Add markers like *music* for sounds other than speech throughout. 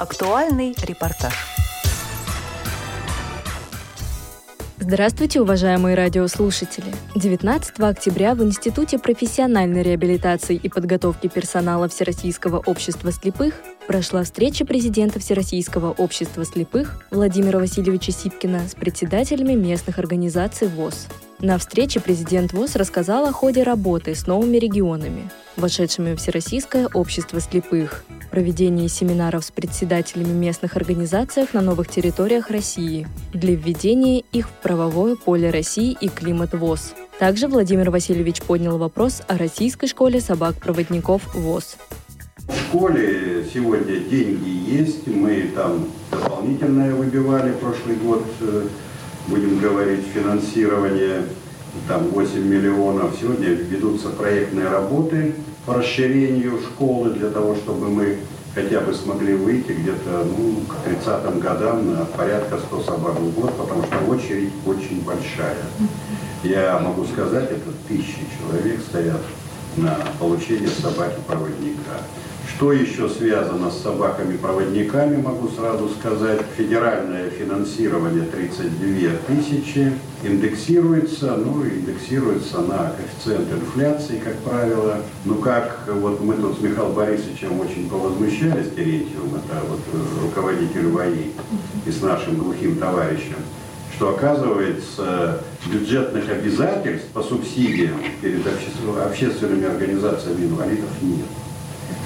Актуальный репортаж. Здравствуйте, уважаемые радиослушатели! 19 октября в Институте профессиональной реабилитации и подготовки персонала Всероссийского общества слепых прошла встреча президента Всероссийского общества слепых Владимира Васильевича Сипкина с председателями местных организаций ВОЗ. На встрече президент ВОЗ рассказал о ходе работы с новыми регионами, вошедшими в Всероссийское общество слепых, проведении семинаров с председателями местных организаций на новых территориях России для введения их в правовое поле России и климат ВОЗ. Также Владимир Васильевич поднял вопрос о российской школе собак-проводников ВОЗ. Школе сегодня деньги есть, мы там дополнительное выбивали прошлый год э, будем говорить, финансирование, там 8 миллионов. Сегодня ведутся проектные работы по расширению школы для того, чтобы мы хотя бы смогли выйти где-то ну, к 30 годам на порядка 100 собак в год, потому что очередь очень большая. Я могу сказать, это тысячи человек стоят на получение собаки-проводника. Что еще связано с собаками-проводниками, могу сразу сказать. Федеральное финансирование 32 тысячи индексируется, ну, индексируется на коэффициент инфляции, как правило. Ну, как вот мы тут с Михаилом Борисовичем очень повозмущались, Терентьевым, это вот руководитель ВАИ, и с нашим глухим товарищем, что оказывается бюджетных обязательств по субсидиям перед общественными организациями инвалидов нет.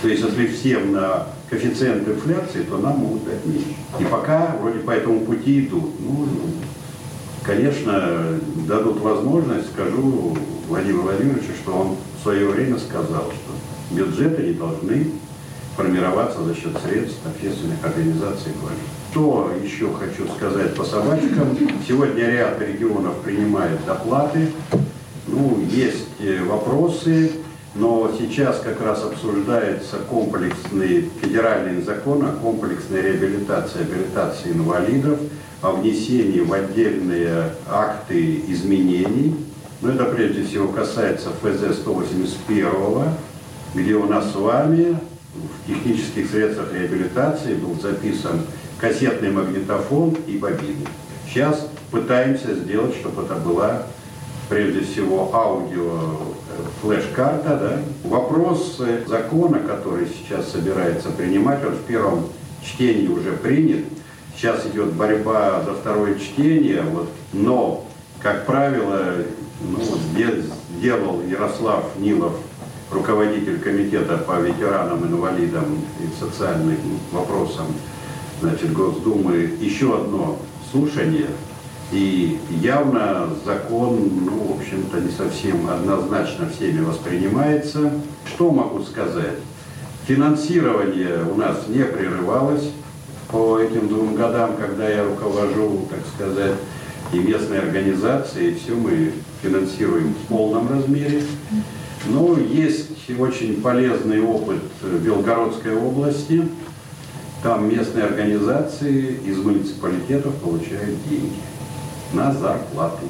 То есть, если всем на коэффициент инфляции, то нам могут дать меньше. И пока вроде по этому пути идут. Ну, конечно, дадут возможность, скажу Владимиру Владимировичу, что он в свое время сказал, что бюджеты не должны формироваться за счет средств общественных организаций инвалидов. Что еще хочу сказать по собачкам? Сегодня ряд регионов принимает доплаты. Ну, есть э, вопросы, но сейчас как раз обсуждается комплексный федеральный закон о комплексной реабилитации, реабилитации инвалидов, о внесении в отдельные акты изменений. Но это прежде всего касается ФЗ 181, где у нас с вами в технических средствах реабилитации был записан кассетный магнитофон и бобины. Сейчас пытаемся сделать, чтобы это была прежде всего аудио э, флеш-карта, да. Вопрос закона, который сейчас собирается принимать, он в первом чтении уже принят. Сейчас идет борьба за второе чтение, вот, но, как правило, ну, сделал Ярослав Нилов, руководитель комитета по ветеранам, инвалидам и социальным вопросам значит, Госдумы, еще одно слушание и явно закон, ну, в общем-то, не совсем однозначно всеми воспринимается. Что могу сказать? Финансирование у нас не прерывалось по этим двум годам, когда я руковожу, так сказать, и местной организации, все мы финансируем в полном размере. Но есть очень полезный опыт Белгородской области. Там местные организации из муниципалитетов получают деньги на зарплату.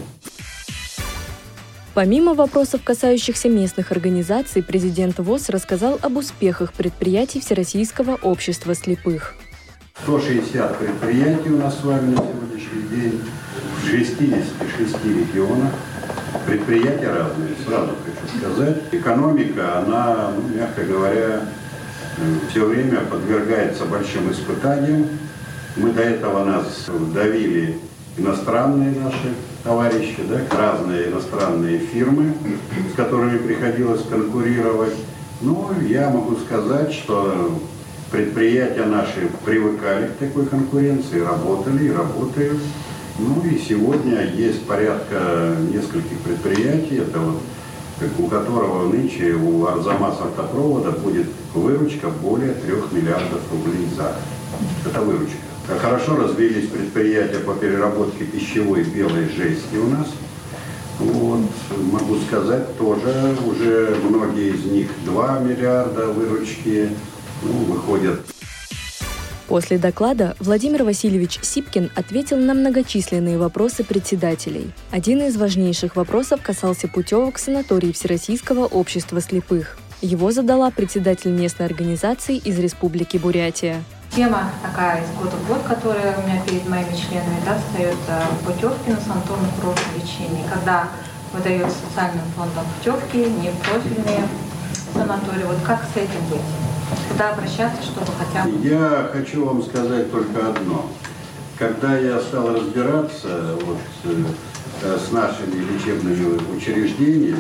Помимо вопросов, касающихся местных организаций, президент ВОЗ рассказал об успехах предприятий Всероссийского общества слепых. 160 предприятий у нас с вами на сегодняшний день в 66 регионах. Предприятия разные, сразу хочу сказать. Экономика, она, мягко говоря, все время подвергается большим испытаниям. Мы до этого нас давили иностранные наши товарищи, да, разные иностранные фирмы, с которыми приходилось конкурировать. Ну, я могу сказать, что предприятия наши привыкали к такой конкуренции, работали и работают. Ну и сегодня есть порядка нескольких предприятий, это вот у которого нынче у Арзамас автопровода будет выручка более 3 миллиардов рублей за год. Это выручка. Хорошо развились предприятия по переработке пищевой белой жести у нас. Вот, могу сказать, тоже уже многие из них 2 миллиарда выручки ну, выходят. После доклада Владимир Васильевич Сипкин ответил на многочисленные вопросы председателей. Один из важнейших вопросов касался путевок в санаторий Всероссийского общества слепых. Его задала председатель местной организации из Республики Бурятия. Тема такая из года в год, которая у меня перед моими членами да, встает путевки на санаторно-курортное лечение. Когда выдается социальным фондом путевки, не профильные санатории. Вот как с этим быть? Куда обращаться, чтобы хотя бы... Я хочу вам сказать только одно. Когда я стал разбираться вот, э, с нашими лечебными учреждениями,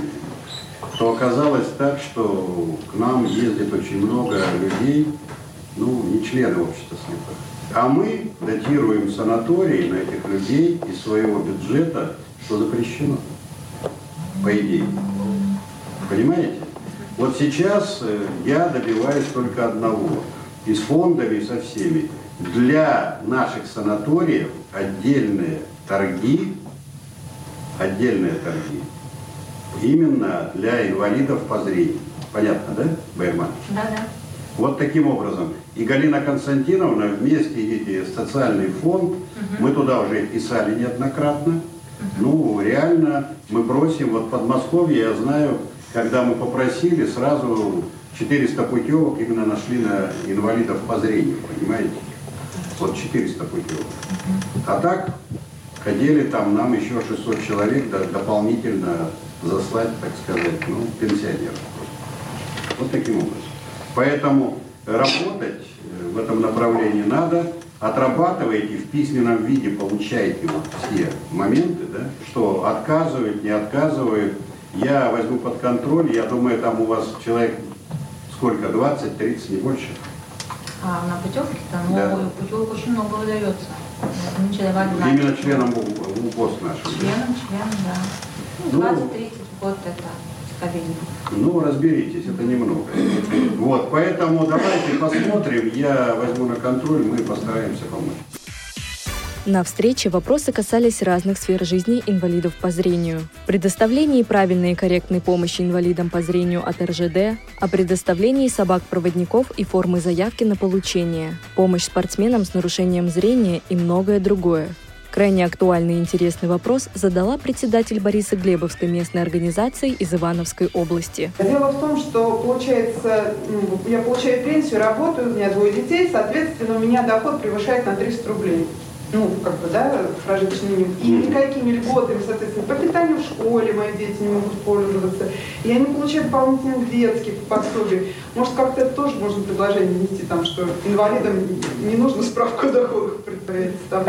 то оказалось так, что к нам ездит очень много людей, ну, не члены общества слепых. А мы датируем санатории на этих людей из своего бюджета, что запрещено, по идее. Понимаете? Вот сейчас э, я добиваюсь только одного. И с фондами, и со всеми. Для наших санаториев отдельные торги, отдельные торги, именно для инвалидов по зрению. Понятно, да, Байерман? Да, да. Вот таким образом. И Галина Константиновна вместе эти социальный фонд, угу. мы туда уже писали неоднократно. Угу. Ну, реально, мы просим, вот Подмосковье, я знаю, когда мы попросили, сразу 400 путевок именно нашли на инвалидов по зрению, понимаете? Вот 400 путевок. А так, хотели там нам еще 600 человек дополнительно заслать, так сказать, ну, пенсионеров. Вот таким образом. Поэтому работать э, в этом направлении надо, отрабатываете в письменном виде, получаете вот все моменты, да, что отказывают, не отказывают. Я возьму под контроль, я думаю, там у вас человек сколько, 20-30, не больше? А на путевке-то, ну, да. путевок очень много выдается. Именно членам УПОС нашим. Членам, членам, да. Ну, 20-30 ну, год это скорее. Ну, разберитесь, это немного. Вот, поэтому давайте посмотрим, я возьму на контроль, мы постараемся помочь. На встрече вопросы касались разных сфер жизни инвалидов по зрению. Предоставлении правильной и корректной помощи инвалидам по зрению от РЖД, о предоставлении собак-проводников и формы заявки на получение, помощь спортсменам с нарушением зрения и многое другое. Крайне актуальный и интересный вопрос задала председатель Бориса Глебовской местной организации из Ивановской области. Дело в том, что получается, я получаю пенсию, работаю, у меня двое детей, соответственно, у меня доход превышает на 300 рублей ну, как бы, да, прожиточный минимум. И никакими льготами, соответственно, по питанию в школе мои дети не могут пользоваться. Я не получаю дополнительных детских пособий. Может, как-то это тоже можно предложение внести, там, что инвалидам не нужно справку о доходах предприятий. Там,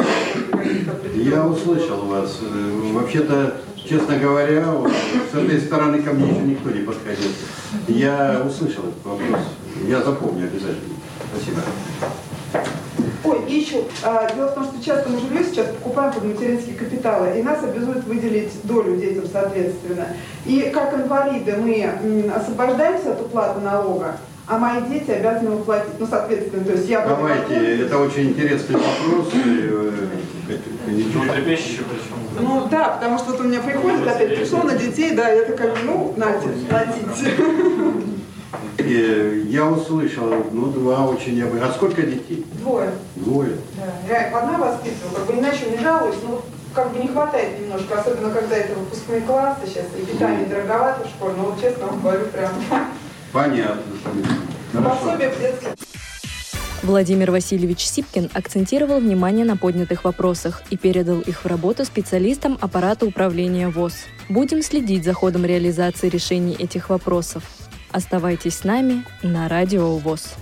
Я услышал вас. Э, вообще-то, честно говоря, вот, с этой стороны ко мне еще никто не подходил. Я услышал этот вопрос. Я запомню обязательно. Спасибо. Ой, и еще, а, дело в том, что часто мы жилье сейчас покупаем под материнские капиталы, и нас обязуют выделить долю детям, соответственно. И как инвалиды мы освобождаемся от уплаты налога, а мои дети обязаны уплатить. Ну, соответственно, то есть я... Давайте, это очень интересный вопрос. Животрепещущий причем. Ну да, потому что вот у меня приходит, опять пришло на детей, да, это как, ну, нате, натите. *laughs* Я услышал, ну, два очень необычных. А сколько детей? Двое. Двое? Да. Я одна воспитываю, как бы иначе не жалуюсь, но как бы не хватает немножко, особенно когда это выпускные классы сейчас, и питание дороговато в школе, но вот честно вам говорю прям. Понятно. Пособие в детском. Владимир Васильевич Сипкин акцентировал внимание на поднятых вопросах и передал их в работу специалистам аппарата управления ВОЗ. Будем следить за ходом реализации решений этих вопросов. Оставайтесь с нами на Радио ВОЗ.